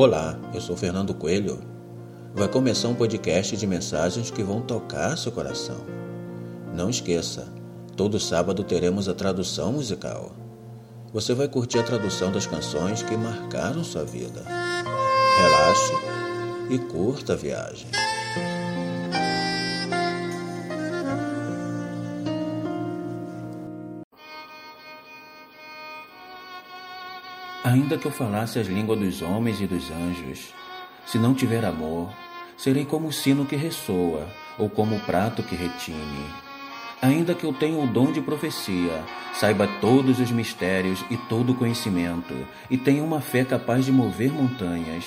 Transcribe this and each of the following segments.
Olá, eu sou Fernando Coelho. Vai começar um podcast de mensagens que vão tocar seu coração. Não esqueça, todo sábado teremos a tradução musical. Você vai curtir a tradução das canções que marcaram sua vida. Relaxe e curta a viagem. Ainda que eu falasse as línguas dos homens e dos anjos, se não tiver amor, serei como o sino que ressoa ou como o prato que retine. Ainda que eu tenha o dom de profecia, saiba todos os mistérios e todo o conhecimento, e tenha uma fé capaz de mover montanhas,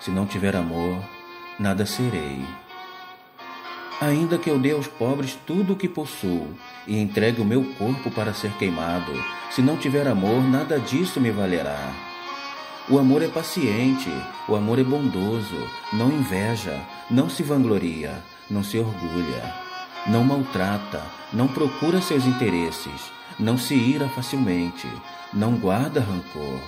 se não tiver amor, nada serei. Ainda que eu dê aos pobres tudo o que possuo e entregue o meu corpo para ser queimado, se não tiver amor, nada disso me valerá. O amor é paciente, o amor é bondoso, não inveja, não se vangloria, não se orgulha, não maltrata, não procura seus interesses, não se ira facilmente, não guarda rancor.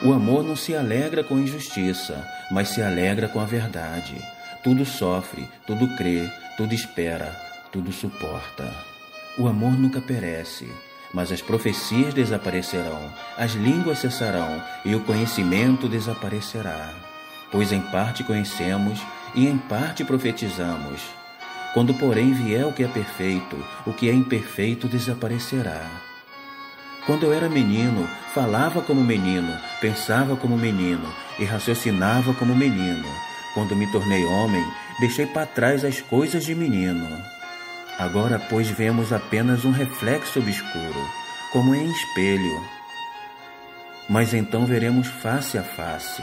O amor não se alegra com injustiça, mas se alegra com a verdade. Tudo sofre, tudo crê, tudo espera, tudo suporta. O amor nunca perece, mas as profecias desaparecerão, as línguas cessarão e o conhecimento desaparecerá. Pois em parte conhecemos e em parte profetizamos. Quando, porém, vier o que é perfeito, o que é imperfeito desaparecerá. Quando eu era menino, falava como menino, pensava como menino e raciocinava como menino. Quando me tornei homem, deixei para trás as coisas de menino. Agora, pois, vemos apenas um reflexo obscuro, como em espelho. Mas então veremos face a face.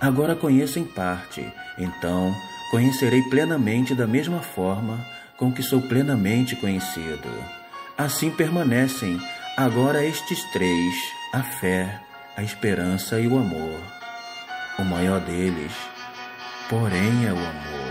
Agora conheço em parte, então conhecerei plenamente da mesma forma com que sou plenamente conhecido. Assim permanecem agora estes três: a fé, a esperança e o amor. O maior deles, porém, é o amor.